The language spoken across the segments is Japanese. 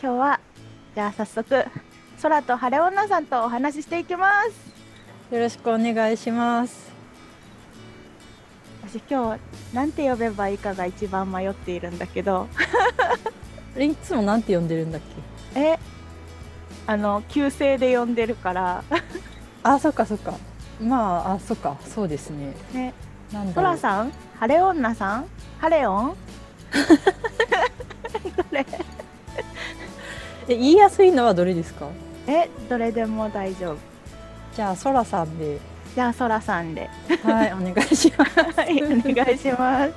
今日はじゃあ早速空と晴れ女さんとお話ししていきます。よろしくお願いします。私今日なんて呼べばいいかが一番迷っているんだけど。いつもなんて呼んでるんだっけ？えあの旧姓で呼んでるから。あそっかそっか。まああそっか。そうですね。ね。なんさん？晴れ女さん？晴れオ え言いやすいのはどれですか？えどれでも大丈夫。じゃあそらさんで。じゃあ空さんで。はいお願いします。はいお願いします。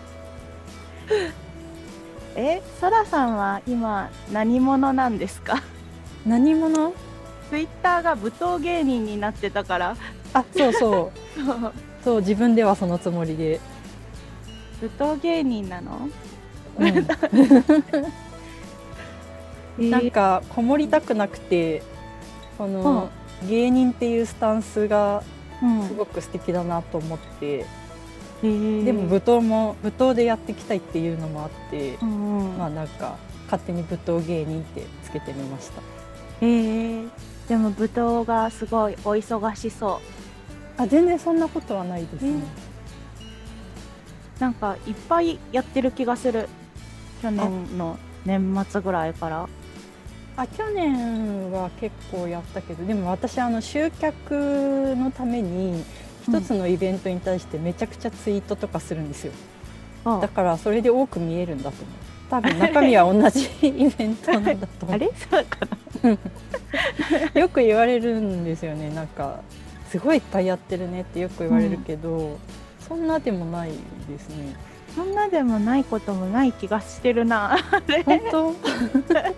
え空さんは今何者なんですか？何者？ツイッターが舞踏芸人になってたから。あそうそう。そう。自分ではそのつもりで、舞踏芸人なの、うん、え ーなんかこもりたくなくてこの芸人っていうスタンスがうん。すごく素敵だなと思って、えー。でも舞踏も舞踏でやっていきたいっていうのもあって、うんうん。まあなんか勝手に舞踏芸人ってつけてみました。えー。でも舞踏がすごいお忙しそう。あ全然そんなことはないですね、なんかいっぱいやってる気がする。去年の年末ぐらいからあ去年は結構やったけどでも私あの集客のために一つのイベントに対してめちゃくちゃツイートとかするんですよ、だからそれで多く見えるんだと思う。多分 中身は同じイベントなんだと思あうれ？そうかな。よく言われるんですよね。なんかすごいいっぱいやってるねってよく言われるけど、そんなでもないですね。そんなでもないこともない気がしてるな本当、え ー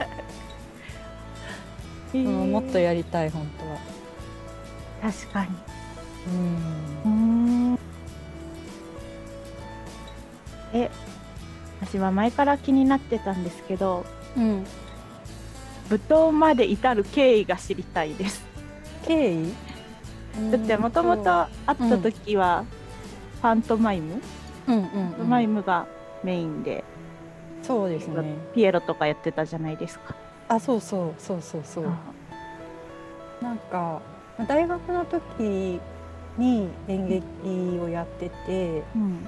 うん、もっとやりたい本当は。確かに。うん。え私は前から気になってたんですけどうん、舞踏まで至る経緯が知りたいです。経緯？だってもと。もと会った時はパントマイム、うんうん、パントうん、マイムがメインで、そうですね。ピエロとかやってたじゃないですか。あそうそうそうそうそう。なんかまあ大学の時に演劇をやっててうん。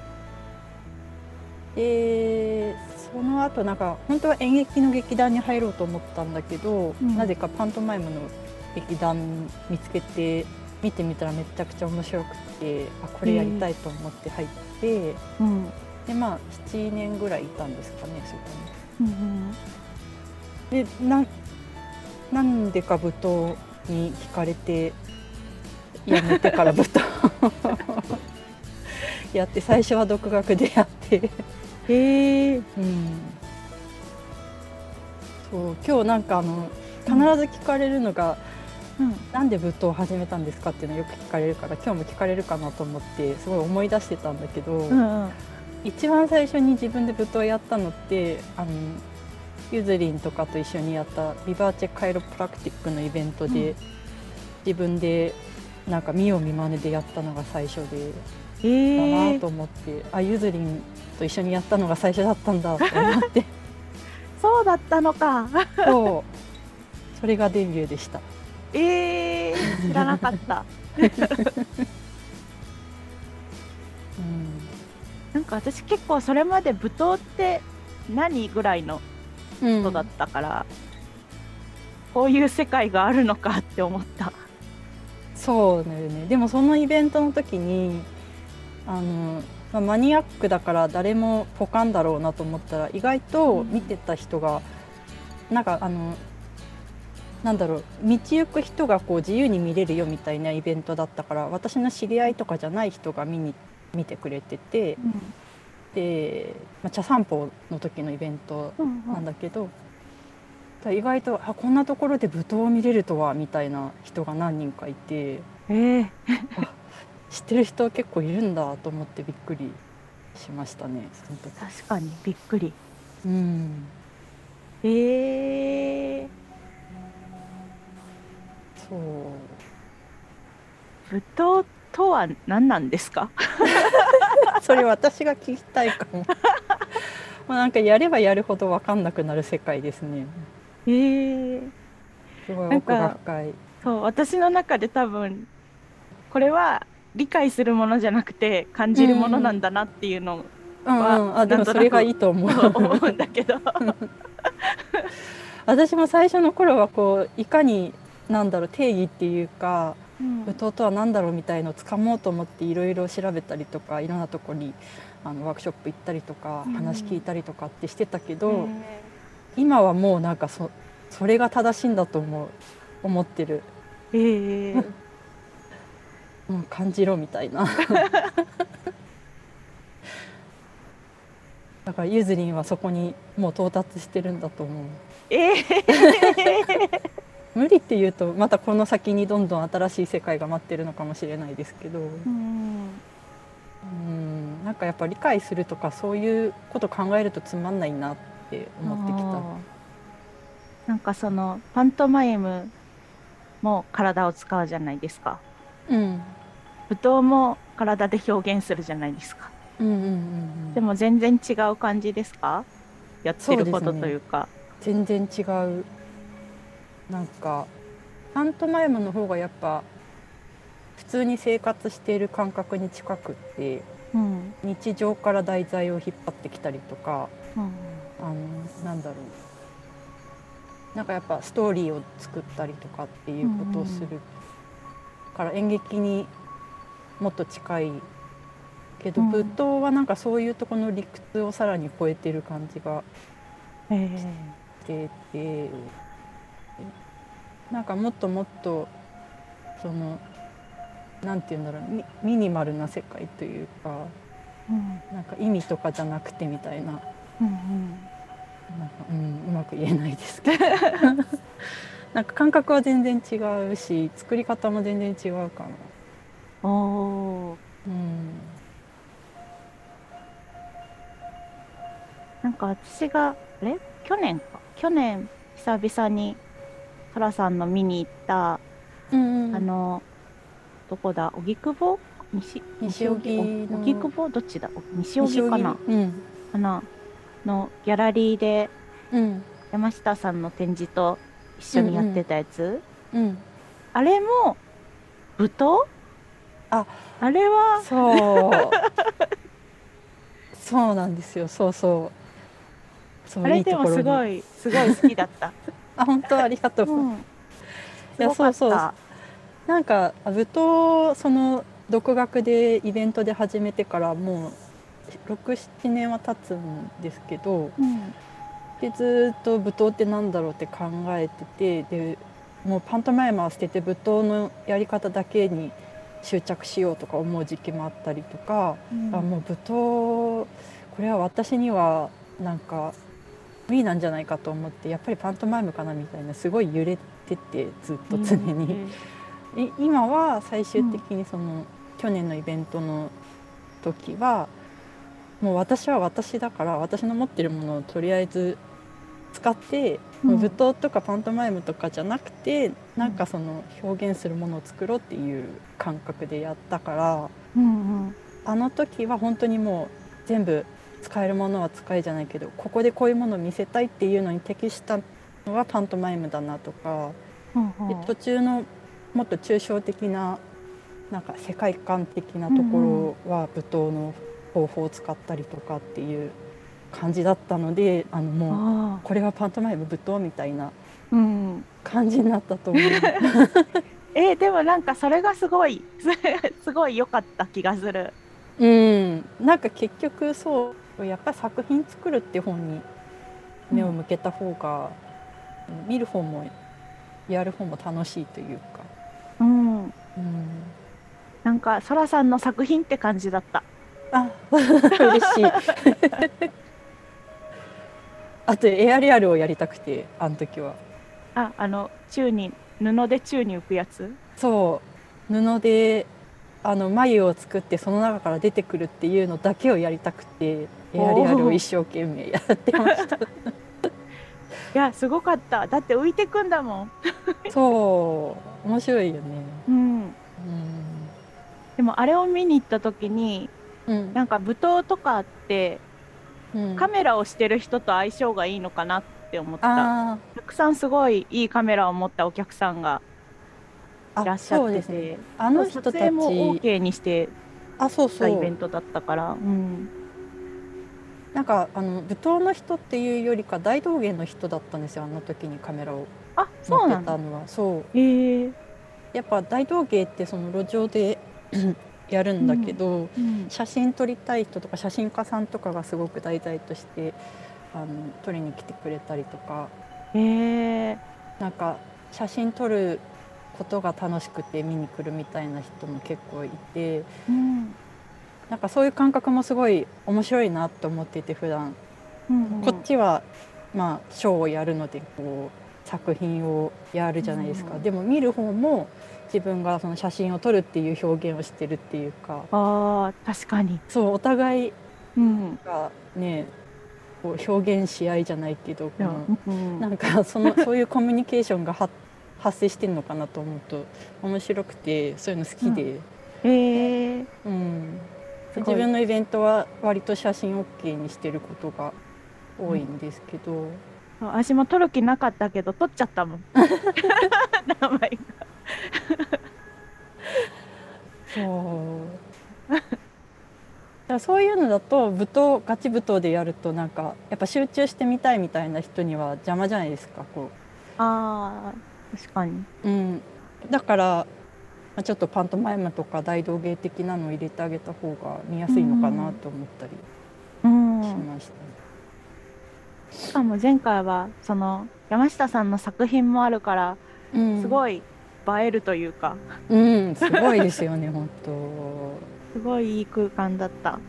でその後なんか本当は演劇の劇団に入ろうと思ったんだけど、うん。なぜかパントマイムの劇団見つけて見てみたらめちゃくちゃ面白くてあこれやりたいと思って入って、うん。でまあ7年ぐらいいたんですかねそこうんに。でななんでか舞踏に惹かれてやめてから舞踏 やって最初は独学でやって。へえ。うん、そう今日なんかあの必ず聞かれるのが、うん。なんで舞踏を始めたんですかっていうのよく聞かれるから今日も聞かれるかなと思ってすごい思い出してたんだけど、うんうん。一番最初に自分で舞踏をやったのってあのゆずりんとかと一緒にやったビバーチェカイロプラクティックのイベントで、うん自分でなんか見よう見まねでやったのが最初で。へえだなと思って、あゆずりんと一緒にやったのが最初だったんだと思って そうだったのか。そうそれがデビューでしたええ知らなかった。うんなんか私結構それまで舞踏って何ぐらいの人だったから、こういう世界があるのかって思った。そうだよね。でもそのイベントの時にあの、まあ、マニアックだから誰もポカンだろうなと思ったら意外と見てた人が、なんかあのなんだろう道行く人がこう自由に見れるよみたいなイベントだったから私の知り合いとかじゃない人が見に見てくれててで、まあ、茶散歩の時のイベントうんうん。なんだけど、だから意外とあこんなところで舞踏を見れるとはみたいな人が何人かいてええ知ってる人結構いるんだと思ってびっくりしましたねその時。確かにびっくり。うん。ええそう。舞踏とは何なんですか？それ私が聞きたいかも。まあなんかやればやるほど分かんなくなる世界ですね。え。ー、すごい奥が深い。そう私の中で多分これは理解するものじゃなくて感じるものなんだなっていうのは、うんうん、あでもそれがいいと思う思うんだけど。私も最初の頃はこういかになんだろう定義っていうか舞踏とは何だろうみたいのをつかもうと思っていろいろ調べたりとかいろんなとこにあのワークショップ行ったりとか話聞いたりとかってしてたけど、うん、今はもうなんかそそれが正しいんだと思う思ってる。えー うん、感じろみたいな。だからゆずりんはそこにもう到達してるんだと思う。えー無理っていうとまたこの先にどんどん新しい世界が待ってるのかもしれないですけどうんなんかやっぱ理解するとかそういうこと考えるとつまんないなって思ってきた。なんかそのパントマイムも体を使うじゃないですか。うん。舞踏も体で表現するじゃないですか。うんうんうんうん、でも全然違う感じですか？やってることというか。うね、全然違うなんかパントマイムの方がやっぱ普通に生活している感覚に近くって、うん、日常から題材を引っ張ってきたりとか、うん、あのなんだろう。なんかやっぱストーリーを作ったりとかっていうことをする、から演劇にもっと近いけど、舞踏はなんかそういうとこの理屈をさらに超えてる感じがしてて。なんかもっともっとそのなんて言うんだろうミミニマルな世界というか、うん、なんか意味とかじゃなくてみたいな,、うんうん。なんかうん、うまく言えないですけど。なんか感覚は全然違うし作り方も全然違うかな。おうん、なんか私があれ？去年か？去年久々に寅さんの見に行った、うんうん、あのどこだ？荻窪？西西荻荻窪？どっちだ？西荻かな、うん、かな？のギャラリーで、うん、山下さんの展示と一緒にやってたやつ、うん、うん、あれも舞踏？あ。あれはそう。そうなんですよ。そうそう。あれでもすごいすごい好きだったあ本当ありがとう、うん、いやそうそう。なんか舞踏その独学でイベントで始めてからもう67年は経つんですけど、うん、でずっと舞踏ってなんだろうって考えててでもうパントマイマー捨てて舞踏のやり方だけに執着しようとか思う時期もあったりとか、うん、あもう舞踏これは私にはなんか無理なんじゃないかと思ってやっぱりパントマイムかなみたいなすごい揺れててずっと常に、うん、今は最終的にその、うん、去年のイベントの時はもう私は私だから私の持ってるものをとりあえず使って、うん、舞踏とかパントマイムとかじゃなくてなんかその表現するものを作ろうっていう感覚でやったから、うんうん、あの時は本当にもう全部使えるものは使えじゃないけどここでこういうものを見せたいっていうのに適したのはパントマイムだなとか、うんうん、で途中のもっと抽象的ななんか世界観的なところは舞踏の方法を使ったりとかっていう感じだったのであのもうこれはパントマイム舞踏みたいな感じになったと思う。えー、でもなんかそれがすごい すごい良かった気がする。うん、なんか結局そうやっぱり作品作るって本に目を向けた方が、うん、見る方もやる方も楽しいというか。うん。うん、なんかそらさんの作品って感じだった。あ、嬉しい。あとエアリアルをやりたくてあの時は。あ、あの宙に布で宙に浮くやつ？そう布であの眉を作ってその中から出てくるっていうのだけをやりたくてエアリアルを一生懸命やってました。いやすごかった。だって浮いてくんだもん。そう。面白いよね。うん、うん、でもあれを見に行った時に、うん、なんか舞踏とかって、うん、カメラをしてる人と相性がいいのかなっって思った。たくさんすごいいいカメラを持ったお客さんがいらっしゃってて、ね、あの人たち。も OK にしてあそうそう。イベントだったから、うん、なんかあの舞踏の人っていうよりか大道芸の人だったんですよあの時にカメラを。あそうなんたのは。そう。え。ー、やっぱ大道芸ってその路上でやるんだけど、うんうん、写真撮りたい人とか写真家さんとかがすごく題材としてあの撮りに来てくれたりとか、え。ー、なんか写真撮ることが楽しくて見に来るみたいな人も結構いて、うん、なんかそういう感覚もすごい面白いなと思っていて普段、うんうん、こっちはまあショーをやるのでこう作品をやるじゃないですか、うん、でも見る方も自分がその写真を撮るっていう表現をしてるっていうか。あ確かに。そうお互いがね、こう表現し合いじゃないけど、うん、なんかそのそういうコミュニケーションが発発生してるのかなと思うと面白くてそういうの好きで、うん、えー、うん、自分のイベントは割と写真 OK にしてることが多いんですけど、うん、私も撮る気なかったけど撮っちゃったもん。名前が。そう。だそういうのだと舞踏ガチ舞踏でやるとなんかやっぱ集中してみたいみたいな人には邪魔じゃないですかこう。あ確かに、うん、だからちょっとパントマイムとか大道芸的なのを入れてあげた方が見やすいのかなと思ったりしました、ね、しかも前回はその山下さんの作品もあるから、うん、すごい映えるというか、うん、すごいですよね本当。すごいいい空間だった。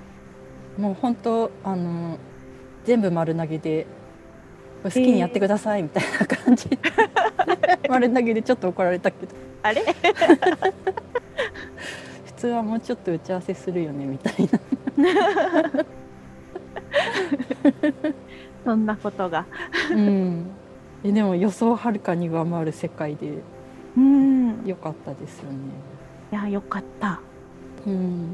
もう本当あの全部丸投げで好きにやってくださいみたいな感じ。で、丸投げでちょっと怒られたけど。あれ？普通はもうちょっと打ち合わせするよねみたいな。そんなことが。うん。えでも予想をはるかに上回る世界でうん。よかったですよね。いやよかった。うん。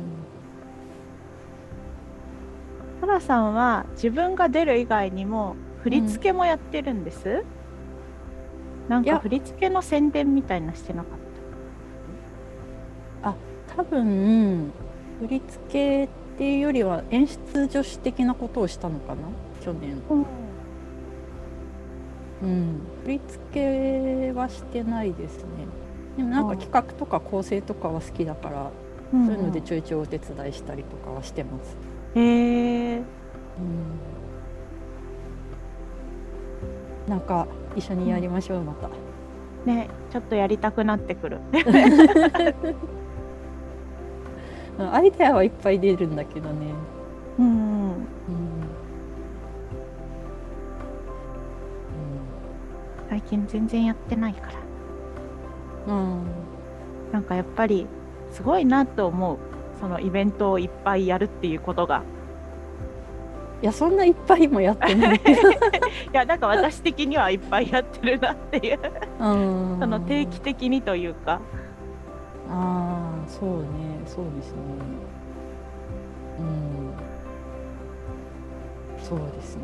トラさんは自分が出る以外にも振り付けもやってるんです、うん、なんか振り付けの宣伝みたいなしてなかった？あ多分振り付けっていうよりは演出助手的なことをしたのかな？去年、うん、うん、振り付けはしてないですね。でもなんか企画とか構成とかは好きだから、そういうのでちょいちょいお手伝いしたりとかはしてます。へえー、うんなんか一緒にやりましょう、また。ねちょっとやりたくなってくる。アイデアはいっぱい出るんだけどね。うん、うん、最近全然やってないから。うん。なんかやっぱりすごいなと思う。そのイベントをいっぱいやるっていうことがいやそんないっぱいもやってない。いやなんか私的にはいっぱいやってるなっていう。その定期的にというか。ああそうね。そうですね。うん。そうですね。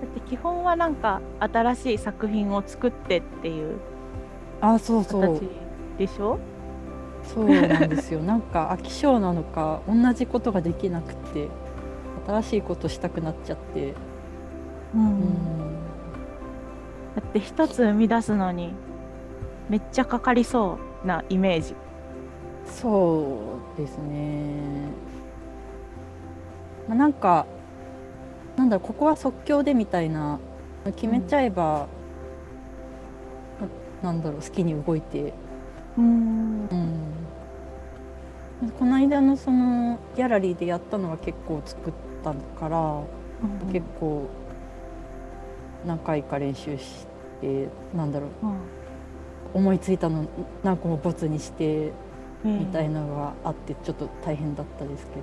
だって基本はなんか新しい作品を作ってっていうあそうそう。でしょ？そうなんですよ。なんか飽き性なのか同じことができなくて新しいことしたくなっちゃって、うん、うん、だって一つ生み出すのにめっちゃかかりそうなイメージ。そうですね、まあ、なんかなんだここは即興でみたいな決めちゃえば、うん、なんだろう好きに動いて。うん、うん、この間のそのギャラリーでやったのは結構作ったから、うん、結構何回か練習してなんだろう、うん、思いついたの何個もボツにしてみたいなのがあってちょっと大変だったですけど。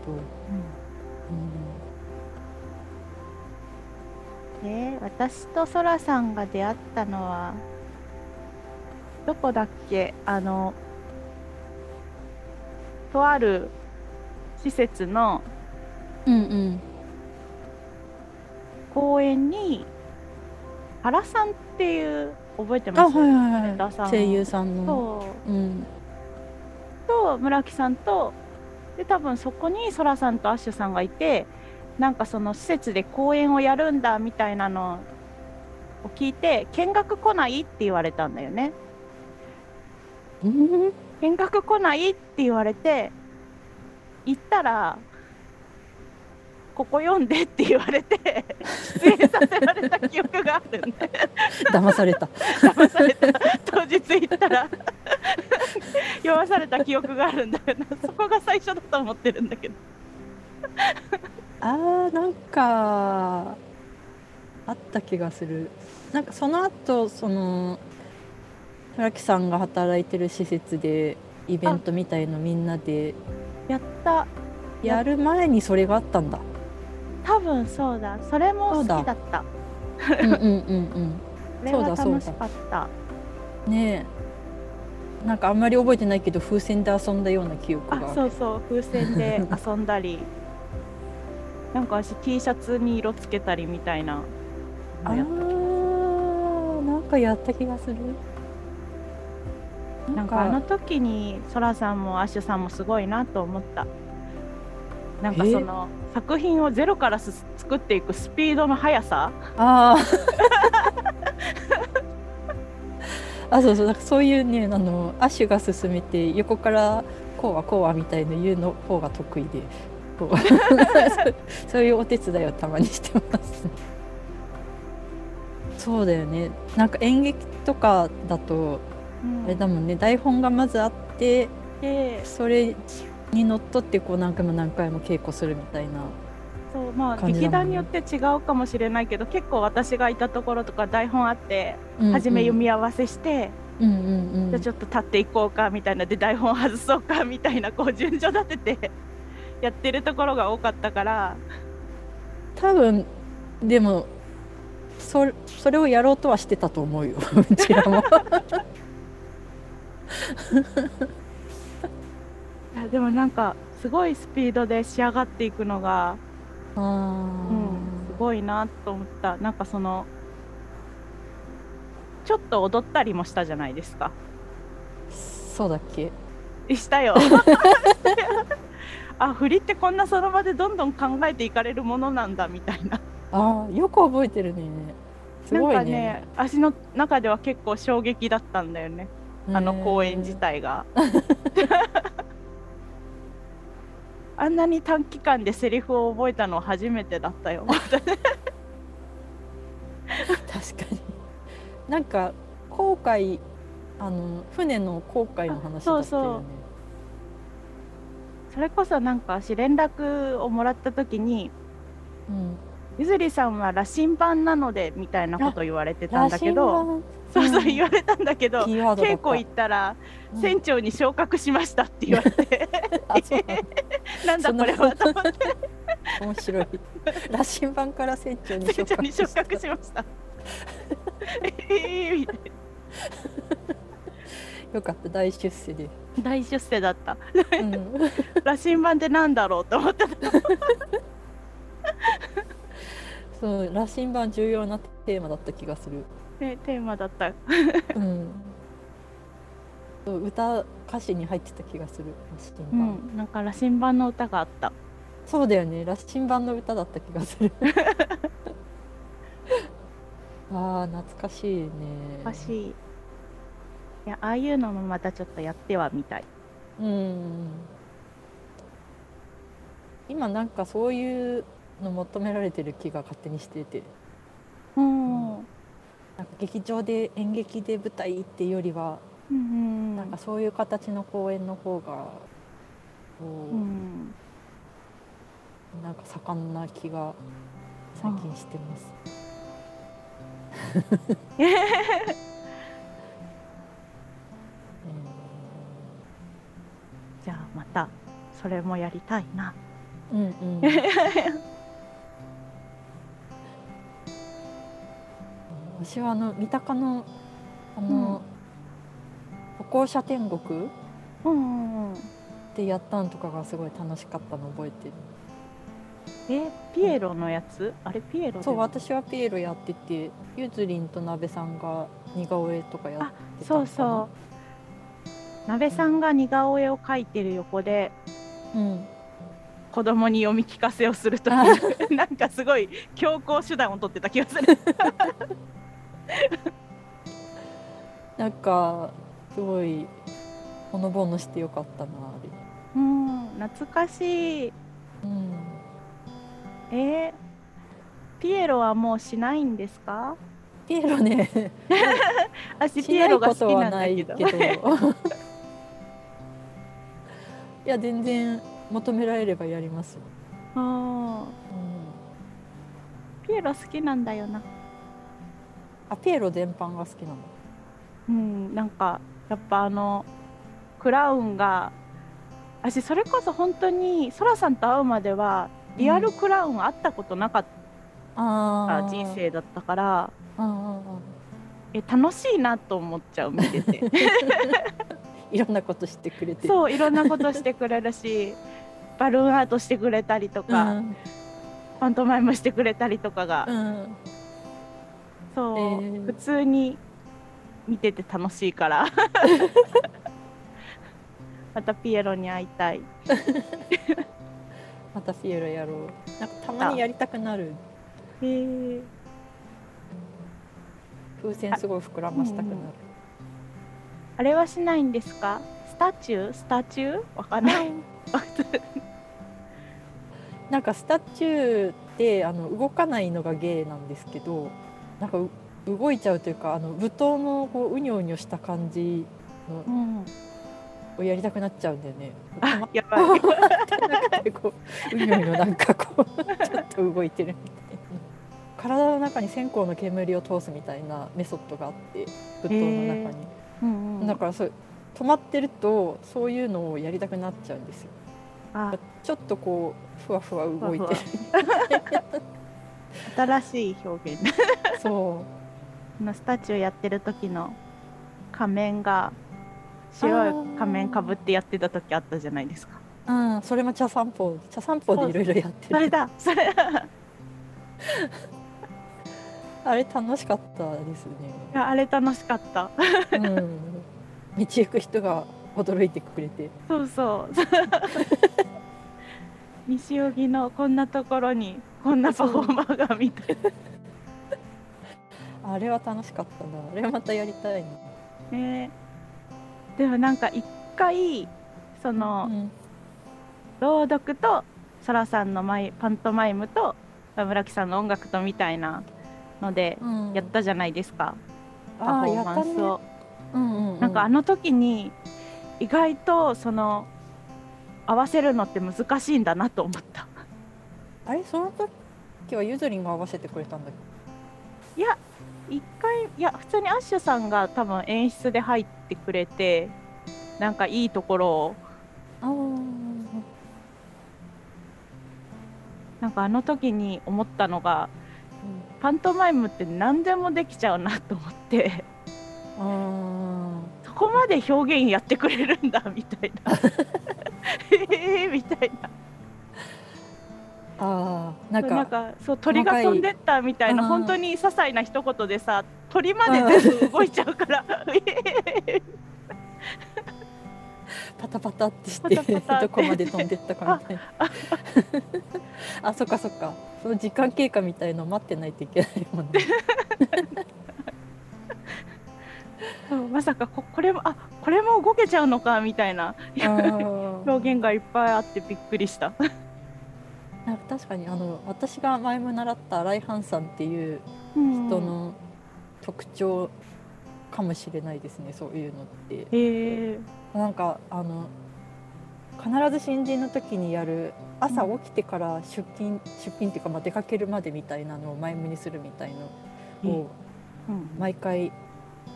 うん、えー、私とそらさんが出会ったのはどこだっけ？あのとある施設の公演に原さんっていう覚えてます、はいはいはい、声優さんの。う。ん、と村木さんとで多分そこにそらさんとアッシュさんがいてなんかその施設で公演をやるんだみたいなのを聞いて見学来ない？って言われたんだよね。見学来ない？って言われて行ったらここ読んでって言われて出演させられた記憶があるんで。騙された。騙された。当日行ったら読まされた記憶があるんだよな。そこが最初だと思ってるんだけど。あーなんかあった気がする。なんかその後その村木さんが働いてる施設でイベントみたいのみんなでやった。やる前にそれがあったんだ。多分そうだ。それも好きだった。うんうんうんうん。そうだ楽しかった。ねえ。なんかあんまり覚えてないけど風船で遊んだような記憶がそうそう。風船で遊んだり。なんか私 T シャツに色つけたりみたいなああなんかやった気がするなんかあの時にそらさんもアッシュさんもすごいなと思った。なんかその作品をゼロから作っていくスピードの速さ？あ あそうそうなんかそういうねあのアッシュが進めて横からこうはこうはみたいな言うの方が得意で そういうお手伝いをたまにしてますそうだよね。なんか演劇とかだと、うん、あれだもんね。台本がまずあってそれにのっとってこう何回も何回も稽古するみたいなそうまあ劇団によって違うかもしれないけど結構私がいたところとか台本あって、うんうん、初め読み合わせして、うんうんうん、じゃあちょっと立っていこうかみたいなで台本外そうかみたいなこう順序立ててやってるところが多かったから。多分でもそそれをやろうとはしてたと思うよ。うちらもでもなんかすごいスピードで仕上がっていくのが、うん、すごいなと思った。なんかそのちょっと踊ったりもしたじゃないですか。そうだっけ？したよ。あ振りってこんなその場でどんどん考えていかれるものなんだみたいな。あよく覚えてるね。すごいね。なんかね足の中では結構衝撃だったんだよねあの公演自体が。あんなに短期間でセリフを覚えたのは初めてだったよ。確かに。なんか航海あの船の航海の話だったよね。そうそう。それこそなんか私連絡をもらった時に、うん、ゆずりさんは羅針盤なのでみたいなこと言われてたんだけどそうそう言われたんだけど、稽古行ったら、船長に昇格しましたって言われて、なんだこれはと思って。面白い。羅針盤から船長に昇格しました。ええみたいな。よかった。大出世で。大出世だった、うん、羅針盤ってなんだろうと思ってた。そう羅針盤重要なテーマだった気がする。ね、テーマだった、うん、歌歌詞に入ってた気がする。羅針盤、うん、なんか羅針盤の歌があった。そうだよね。羅針盤の歌だった気がする。あー懐かしいね。懐かしい。いやああいうのもまたちょっとやってはみたい。うん。今なんかそういうの求められてる気が勝手にしてて。うん、なんか劇場で演劇で舞台っていうよりは、うん、なんかそういう形の公演の方がうん、なんか盛んな気が最近してます。じゃあまたそれもやりたいな。うんうん 私はあの三鷹のあの、歩行者天国、うんうんうん、でやったんとかがすごい楽しかったの覚えてる。えピエロのやつ？あれピエロそう私はピエロやっててゆずりんとなべさんが似顔絵とかやってたそうそう。なべさんが似顔絵を描いてる横で、うん、子供に読み聞かせをすると なんかすごい強行手段を取ってた気がする なんかすごいほのぼのしてよかったなあれ。うん懐かしい、うん、えー、ピエロはもうしないんですか？ピエロね。私ピエロが好きなんだけど。いや全然求められればやりますあ、うん、ピエロ好きなんだよなあピエロ全般が好きなの？うんなんかやっぱあのクラウンが私それこそ本当にそらさんと会うまではリアルクラウン会ったことなかった人生だったから、え楽しいなと思っちゃう見てて。いろんなことしてくれてそういろんなことしてくれるしバルーンアートしてくれたりとか、うん、パントマイムしてくれたりとかが、うん、そう、えー、普通に見てて楽しいから。またピエロに会いたい。またピエロやろう。なんかたまにやりたくなる。へえ風船すごい膨らましたくなる。あ,、あれはしないんですか？スタチュー？スタチュー？わかんない。な んかスタチューってあの動かないのが芸なんですけどなんか動いちゃうというかあの舞踏のこううにょうにょした感じの、うん、をやりたくなっちゃうんだよね。あやばい。こううにょうにょなんかこうちょっと動いてるみたいな。体の中に線香の煙を通すみたいなメソッドがあって舞踏の中に、うんうん、だからそう止まってるとそういうのをやりたくなっちゃうんですよ。あちょっとこうふわふわ動いてる新しい表現。そう。のスタチューやってる時の仮面が白い仮面かぶってやってた時あったじゃないですか。うんそれも茶散歩。茶散歩でいろいろやってる。それだそれあれ楽しかったですね。いやあれ楽しかった。うん。道行く人が驚いてくれて。そうそう。西荻のこんなところにこんなパフォーマーがみたい。な あれは楽しかったな。あれはまたやりたいな。ね。でもなんか一回その、うん、朗読とそらさんのマイパントマイムと村木さんの音楽とみたいなのでやったじゃないですか、うん、パフォーマンスを。ね。うんうんうん、なんかあの時に意外とその合わせるのって難しいんだなと思ったあれ？その時はゆずりんが合わせてくれたんだいや一回いや普通にアッシュさんが多分演出で入ってくれてなんかいいところを。なんかあの時に思ったのが、うん、パントマイムって何でもできちゃうなと思って。そこまで表現やってくれるんだみたいな。ええみたいな。あなんかなんかそう鳥が飛んでったみたいな本当に些細な一言でさ鳥まで全部動いちゃうから。パタパタってしてどこまで飛んでったかみたいな。あそっかそっか。その時間経過みたいの待ってないといけないもんね。まさかここれもあこれも動けちゃうのかみたいな。表現がいっぱいあってびっくりした。なんか確かにあの私が前も習った新井藩さんっていう人の特徴かもしれないですね、うん、そういうのって。え。ー、なんかあの必ず新人の時にやる朝起きてから出勤、出勤っていうかまあ出かけるまでみたいなのを前向にするみたいのを毎回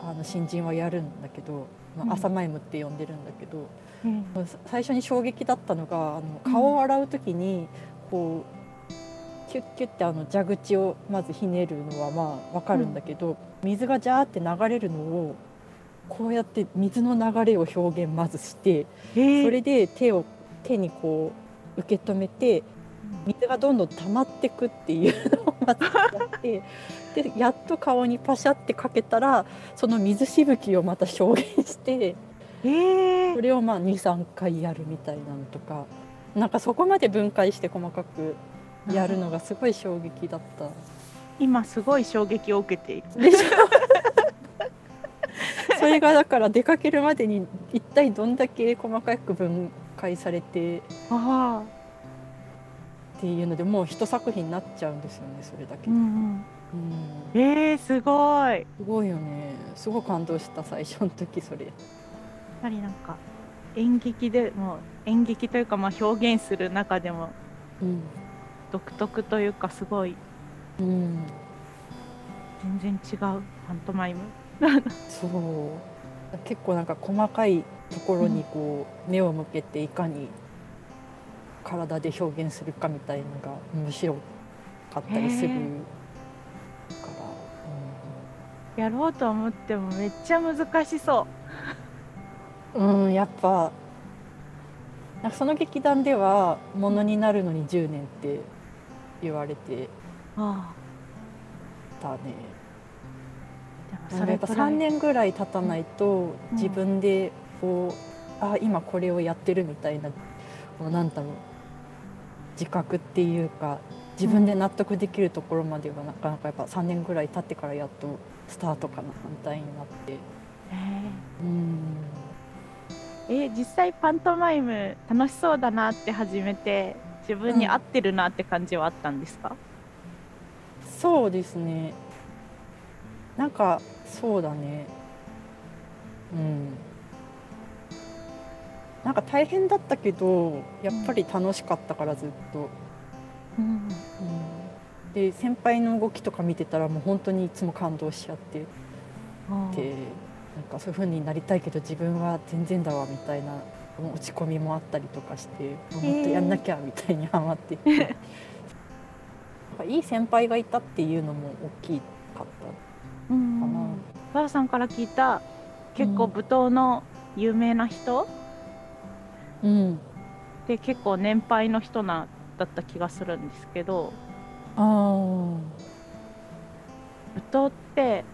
あの新人はやるんだけど、まあ、朝マイムって呼んでるんだけど、うん、最初に衝撃だったのがあの顔を洗う時にこうキュッキュッてあの蛇口をまずひねるのはまあ分かるんだけど、うん、水がジャーって流れるのをこうやって水の流れを表現まずしてそれで手を手にこう受け止めて水がどんどん溜まってくっていうのをまずやって でやっと顔にパシャってかけたらその水しぶきをまた証言してえー、それをまあ23回やるみたいなのとかなんかそこまで分解して細かくやるのがすごい衝撃だった。今すごい衝撃を受けている。それがだから出かけるまでに一体どんだけ細かく分解されてっていうのでもう一作品になっちゃうんですよねそれだけで。うんうんうん、えー、すごいすごいよねすごい感動した最初の時それ。やはりなんか演劇でも演劇というかまあ表現する中でも、独特というかすごい、うん、全然違う。パントマイム。そう。結構なんか細かいところにこう目を向けていかに体で表現するかみたいのが面白かったりするから、うん、やろうと思ってもめっちゃ難しそう。うんやっぱなんかその劇団ではものになるのに10年って言われてたね。それやっぱ3年ぐらい経たないと自分でこう、うん、あ今これをやってるみたいな何だろう自覚っていうか自分で納得できるところまではなかなかやっぱ3年ぐらい経ってからやっとスタートかな反対になって。うんえ実際パントマイム楽しそうだなって始めて自分に合ってるなって感じはあったんですか、うん、そうですね。なんかそうだね。うん。なんか大変だったけどやっぱり楽しかったからずっと。うん、うん、で先輩の動きとか見てたらもう本当にいつも感動しちゃって。でなんかそういう風になりたいけど自分は全然だわみたいな落ち込みもあったりとかしてもっとやんなきゃみたいにハマって。て、えー、いい先輩がいたっていうのも大きかったかな。バラさんから聞いた結構舞踏の有名な人、うん、で結構年配の人なだった気がするんですけど。あ舞踏って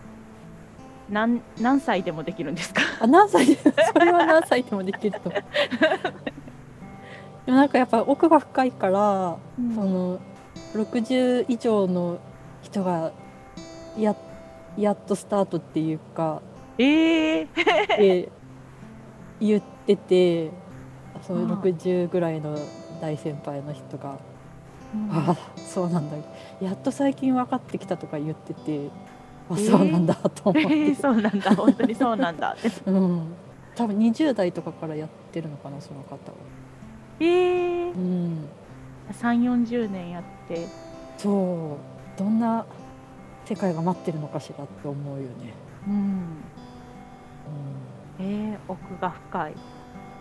何何歳でもできるんですか？あ何歳？で それは何歳でもできると。でもなんかやっぱ奥が深いから、うん、その60以上の人がややっとスタートっていうかえー、って言っててその60ぐらいの大先輩の人が「うん、ああそうなんだ。やっと最近分かってきた」とか言ってて「あそうなんだ」と思って、えー、そうなんだ。本当にそうなんだ。うん。多分20代とかからやってるのかなその方は。ええー、うん。3 4 0年やって。そう。どんな世界が待ってるのかしらって思うよね。うん、うん、えー、奥が深い。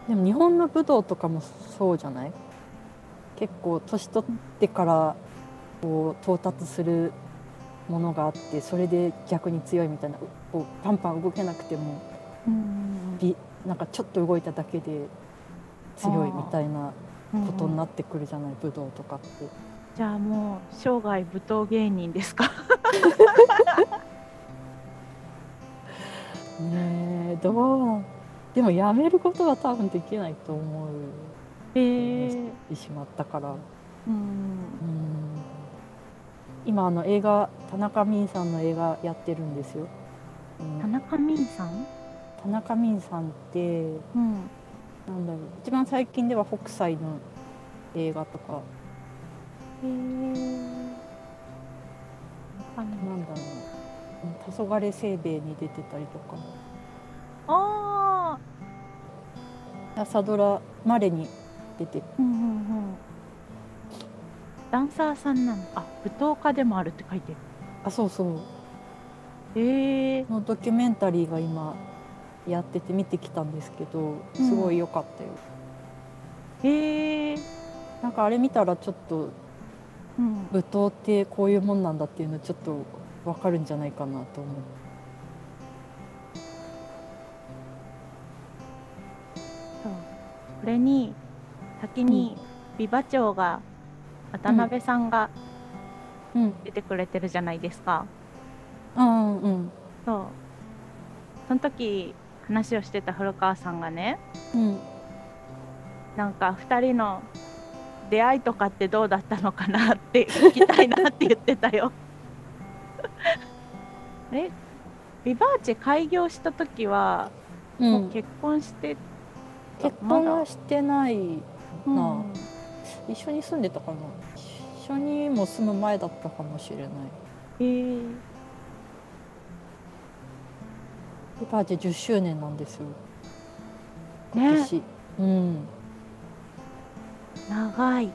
でも日本の武道とかもそうじゃない？結構年取ってからこう到達するものがあってそれで逆に強いみたいなこうパンパン動けなくても、うん、なんかちょっと動いただけで強いみたいなことになってくるじゃない、武道とかって。じゃあもう生涯舞踏芸人ですか？ねえどう？でもやめることは多分できないと思う、えー、してしまったから。うん。うん今あの映画田中泯さんの映画やってるんですよ。うん、田中泯さん？田中泯さんって、うん、なんだろう。一番最近では北斎の映画とか。へえー。なんだろう。黄昏清兵衛に出てたりとか。ああ朝ドラまれに出てる、うんうんうん、ダンサーさんなの？あ舞踏家でもあるって書いてる。あそうそう。ええ。ー、のドキュメンタリーが今やってて見てきたんですけどすごい良かったよ、うん、ええ。ー、なんかあれ見たらちょっと、うん、舞踏ってこういうもんなんだっていうのちょっと分かるんじゃないかなと思って。これに先に美馬町が渡辺さんがうん。出てくれてるじゃないですか。うんうんそう。その時話をしてた古川さんがねうん。なんか2人の出会いとかってどうだったのかなって聞きたいなって言ってたよ。え？ビバーチェ開業した時は、うん。もう結婚して結婚はしてないうん。な一緒に住んでたかな？一緒にも住む前だったかもしれない。え。ー、リバーチェ10周年なんですよ。ね。今年、うん。長い。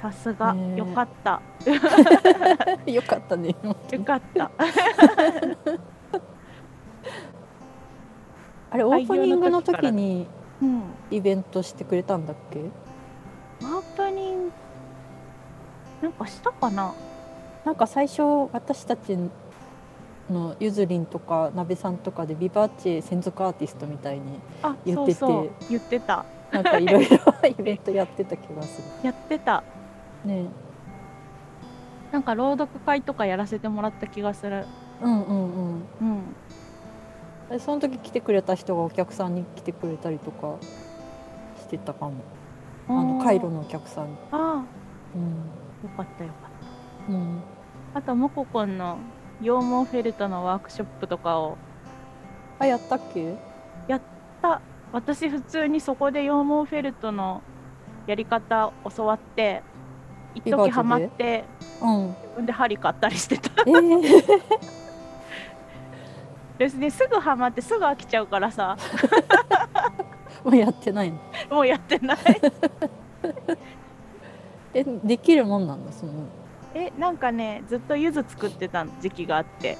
さすが、ね。よかった。よかったねよかった。あれオープニングの時にうん。イベントしてくれたんだっけ？オープニングなんかしたかな？なんか最初私たちのゆずりんとかなべさんとかでビバーチェ専属アーティストみたいにあ言ってて。そうそう。言ってた。なんかいろいろイベントやってた気がす やってた。るね。なんか朗読会とかやらせてもらった気がする。うんうんうん。うん。でその時来てくれた人がお客さんに来てくれたりとかしてたかもあのカイロのお客さん。にあうん。あよかったよかった。うん。あとモココンの羊毛フェルトのワークショップとかを。あやったっけ？た。私普通にそこで羊毛フェルトのやり方教わって一時ハマってうん。自分で針買ったりしてた。えー、ですねすぐハマってすぐ飽きちゃうからさ。もうやってないのもうやってない。えできるもんなんだその。えなんかねずっと柚子作ってた時期があって。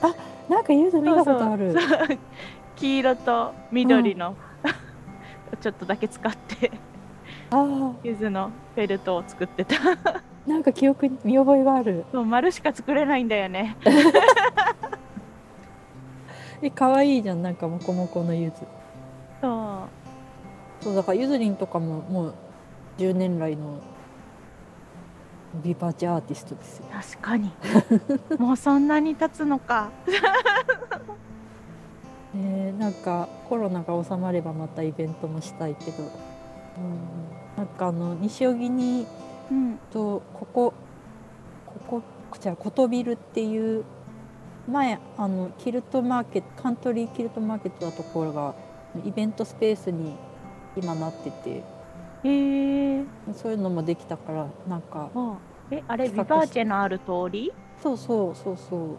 なんかゆず見たことある。黄色と緑の、ちょっとだけ使って。あ柚子のフェルトを作ってた。あなんか記憶に見覚えがある。そう丸しか作れないんだよね。え可愛いじゃんなんかモコモコのゆずそうそうだからゆずりんとかももう10年来のビバーチェアーティストですよ。確かに。もうそんなに経つのか。ねなんかコロナが収まればまたイベントもしたいけど、うん、なんかあの西荻にうん。とこここここちらコトビルっていう前あのキルトマーケットカントリーキルトマーケットだところがイベントスペースに今なってて。へえそういうのもできたからなんか。あえあれビバーチェのある通り？そうそうそうそう。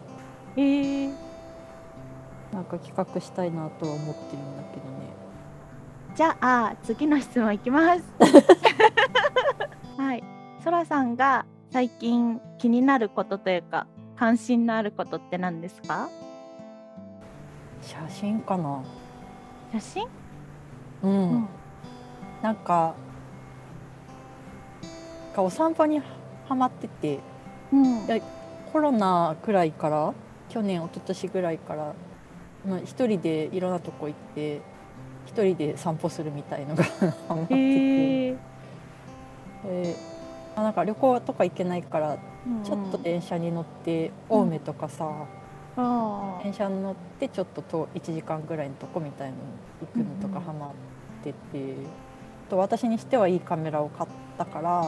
へえなんか企画したいなとは思ってるんだけどね。じゃあ次の質問いきます。はい。そらさんが最近気になることというか関心のあることって何ですか？写真かな。写真？うん、うんなんかお散歩にはまっててうん。やコロナくらいから去年一昨年ぐらいからまあ一人でいろんなとこ行って一人で散歩するみたいのが ハマってて、へえでまあなんか旅行とか行けないからちょっと電車に乗って青梅とかさ、あ電車に乗ってちょっとと1時間ぐらいのとこみたいの行くのとかハマってて、と私にしてはいいカメラを買ったから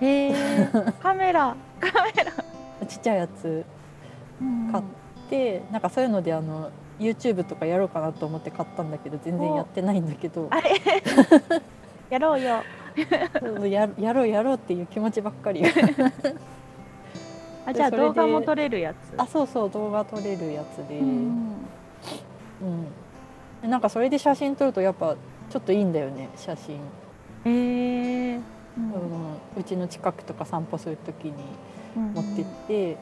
ーへえ カメラ。カメラ。ちっちゃいやつうん買っでなんかそういうのであの YouTube とかやろうかなと思って買ったんだけど全然やってないんだけど。やろうよ。そうややろうやろうっていう気持ちばっかり。あじゃあ動画も撮れるやつ？あそうそう動画撮れるやつで、ううん。ん。でなんかそれで写真撮るとやっぱちょっといいんだよね写真、へえうん。うん、うちの近くとか散歩する時に持ってって、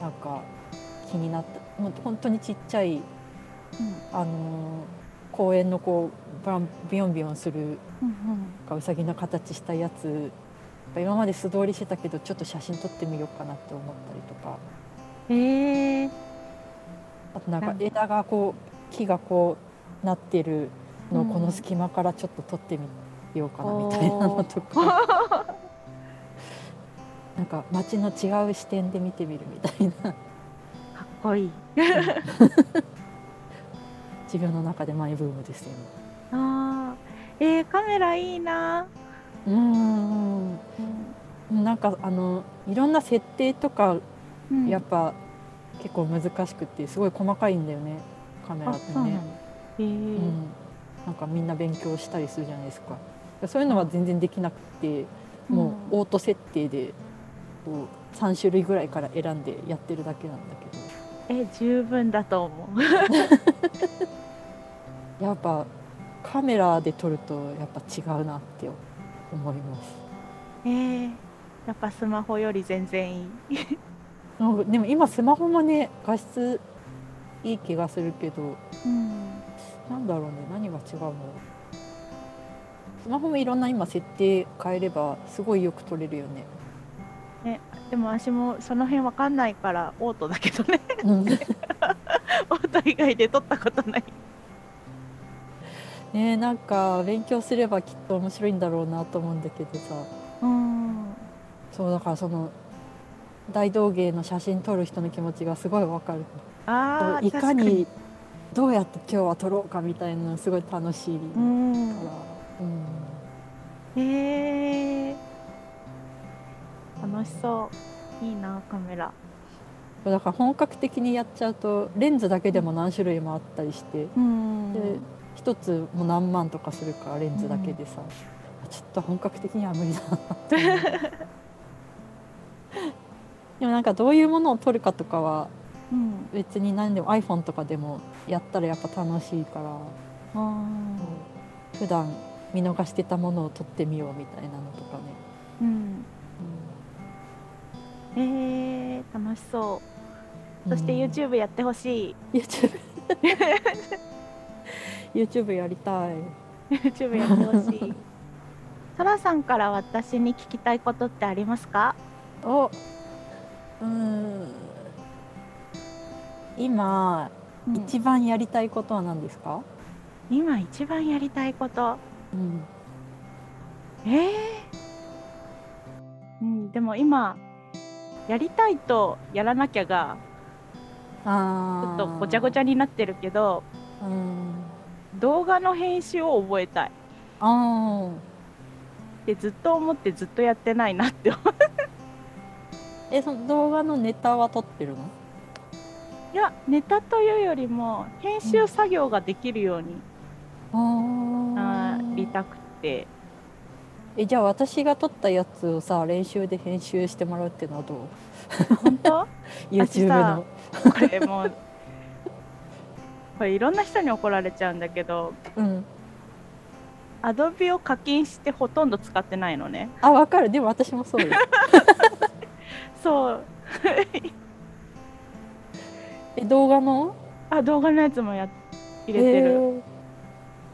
なんか気になった。もう本当にちっちゃい、うん。あのー公園のこうバンビヨンビヨンするうんうん。うさぎの形したやつ。やっぱ今まで素通りしてたけどちょっと写真撮ってみようかなって思ったりとか。へえあとなんかうん枝がこう木がこうなってるのこの隙間からちょっと撮ってみようかなみたいなのとか、なんか街の違う視点で見てみるみたいな。かっこいい。自分の中でマイブームですよあー。えー、カメラいいな。うん。なんかあのいろんな設定とかうん。やっぱ結構難しくてすごい細かいんだよねカメラあってね。へえうん、なんかみんな勉強したりするじゃないですか。そういうのは全然できなくてもうオート設定でこう3種類ぐらいから選んでやってるだけなんだけえ十分だと思う。ど やっぱカメラで撮るとやっぱ違うなって思います。えー、やっぱスマホより全然いい。うんでも今スマホもね画質いい気がするけどうんなんだろうね何が違うの？スマホもいろんな今設定変えればすごいよく撮れるよね。でも私もその辺わかんないからオートだけどね。う んオート以外で撮ったことない。ねなんか勉強すればきっと面白いんだろうなと思うんだけどさ。うん。そうだからその大道芸の写真撮る人の気持ちがすごいわかる。あーいかにどうやって今日は撮ろうかみたいなのすごい楽しいかうら、ん。うん。へえ楽しそう。いいなカメラ。だから本格的にやっちゃうとレンズだけでも何種類もあったりして。うん。で一つも何万とかするからレンズだけでさ、ちょっと本格的には無理だな。でもなんかどういうものを撮るかとかはうん。別に何でも iPhone とかでもやったらやっぱ楽しいから。あ普段見逃してたものを撮ってみようみたいなのとかね、ーうん。えー、楽しそう。そして YouTube やってほしい。YouTube YouTube やりたい。YouTube やってほしい。トラさんから私に聞きたいことってありますか？お。うーん今、うん。一番やりたいことは何ですか、今一番やりたいこと。うん、えー。うん、でも今やりたいとやらなきゃがちあょっとごちゃごちゃになってるけどゃうん。動画の編集を覚えたい。あってずっと思ってずっとやってないなって思えその動画のネタは撮ってるの？いやネタというよりも編集作業ができるようにあなりたくて。えじゃあ私が撮ったやつをさ練習で編集してもらうっていうのはどう？本当？YouTube の。これもうこれいろんな人に怒られちゃうんだけどうん。アドビを課金してほとんど使ってないのね。あわかる。でも私もそうよ。そうえ動画の？あ動画のやつもや入れてる、えー。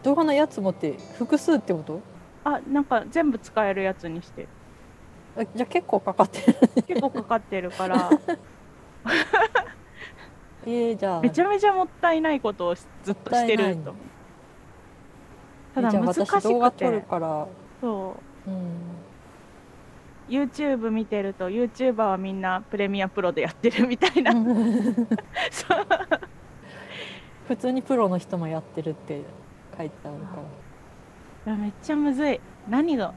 動画のやつもって複数ってこと？あなんか全部使えるやつにして。あじゃあ結構かかってる結構かかってるから。えー、じゃあ。めちゃめちゃもったいないことをしずっとしてると。ただ難し私動画く撮るてから。そう。うん YouTube 見てると YouTuber はみんなプレミアプロでやってるみたいな、普通にプロの人もやってるって書いてあるから。めっちゃむずい。何が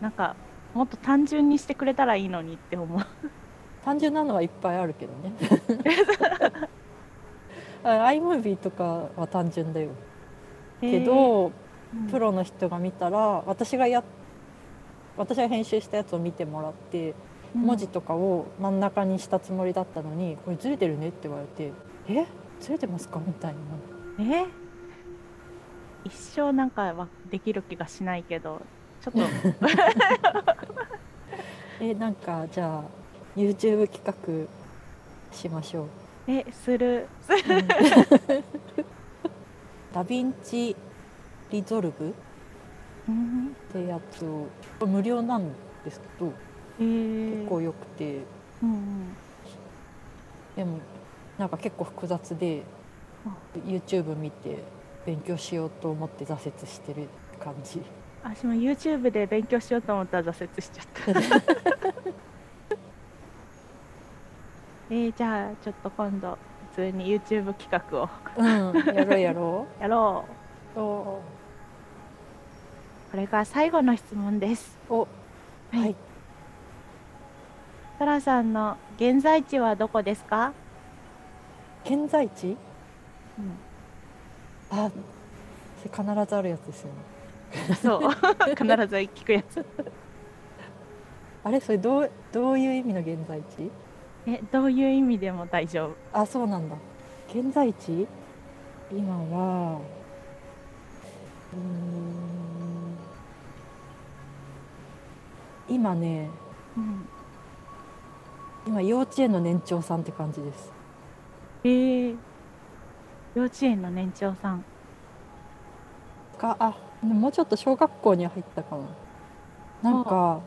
なんかもっと単純にしてくれたらいいのにって思う。単純なのはいっぱいあるけどね。あ iMovie とかは単純だよ。けど、うん。プロの人が見たら私がや私が編集したやつを見てもらって文字とかを真ん中にしたつもりだったのに、これずれてるねって言われて「え？ずれてますか?」みたいな。え？一生なんかはできる気がしないけどちょっと。えなんかじゃあ YouTube 企画しましょう、えする。うん。DaVinci Resolve？っうんてやつを無料なんですけどえー、結構よくて。うんうんでもなんか結構複雑であ YouTube 見て勉強しようと思って挫折してる感じ。私も YouTube で勉強しようと思ったら挫折しちゃった。えー、じゃあちょっと今度普通に YouTube 企画を。うんやろうやろ やろうこれが最後の質問です。おはい。トラさんの現在地はどこですか？現在地、うん、あ必ずあるやつですよね。そう。必ず聞くやつ。あれ？それどうどういう意味の現在地？えどういう意味でも大丈夫。あそうなんだ。現在地？今はうん今ね、うん、今幼稚園の年長さんって感じです。えー、幼稚園の年長さん。かあもうちょっと小学校に入ったかもなんか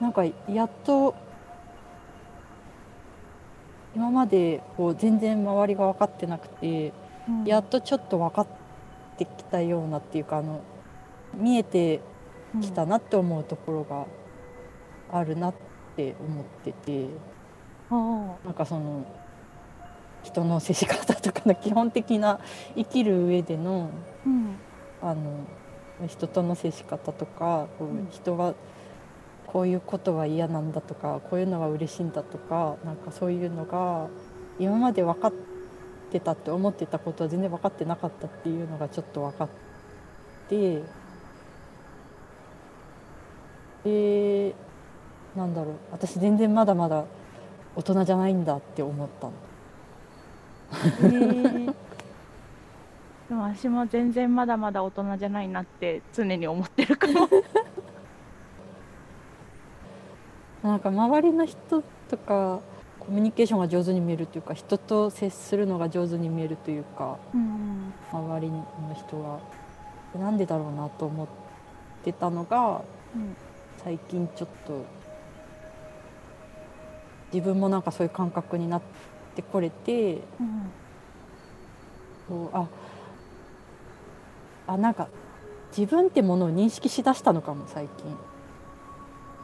なんかやっと今までこう全然周りが分かってなくて、うん、やっとちょっと分かってきたようなっていうかあの見えてきたなって思うところがあるなって思ってて、うん、なんかその人の接し方とかの基本的な生きる上での,、うん、あの人との接し方とかこう人はこういうことは嫌なんだとかこういうのが嬉しいんだとかなんかそういうのが今まで分かってたって思ってたことは全然分かってなかったっていうのがちょっと分かってでなんだろう。私全然まだまだ大人じゃないんだって思ったの。でも私も全然まだまだ大人じゃないなって常に思ってるかも。なんか周りの人とかコミュニケーションが上手に見えるというか人と接するのが上手に見えるというか、うん、周りの人がなんでだろうなと思ってたのが、うん、最近ちょっと自分もなんかそういう感覚になってこれて、うん、こうああなんか自分ってものを認識しだしたのかも最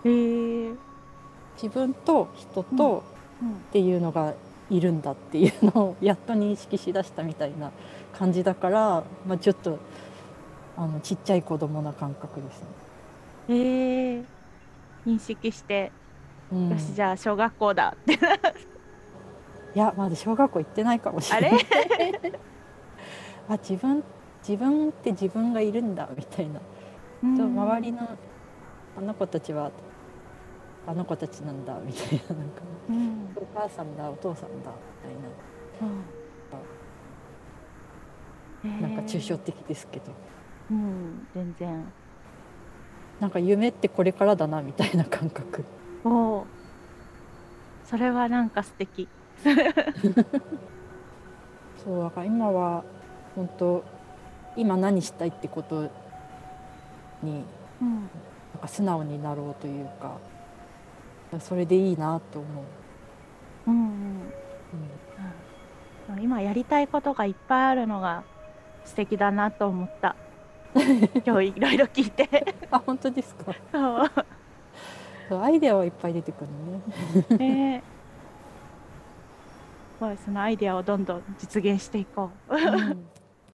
近。へえ。自分と人とっていうのがいるんだっていうのをやっと認識しだしたみたいな感じだから、まあ、ちょっとあのちっちゃい子供な感覚ですね。えー、認識して、うん、よしじゃあ小学校だって。いやまだ小学校行ってないかもしれない。あ 自分自分って自分がいるんだみたいな。と周りのあの子たちはあの子たちなんだみたいな。なんか、うん、お母さんだお父さんだみたいな、うん、なんか抽象的ですけど、うん、全然なんか夢ってこれからだなみたいな感覚。おそれはなんか素敵。そうだから今は本当今何したいってことに、うん、なんか素直になろうというかそれでいいなと思う。うん。うん。うん、今やりたいことがいっぱいあるのが素敵だなと思った。今日いろいろ聞いて あ本当ですか。そうそうアイデアはいっぱい出てくるね。ねそのアイデアをどんどん実現していこう。うん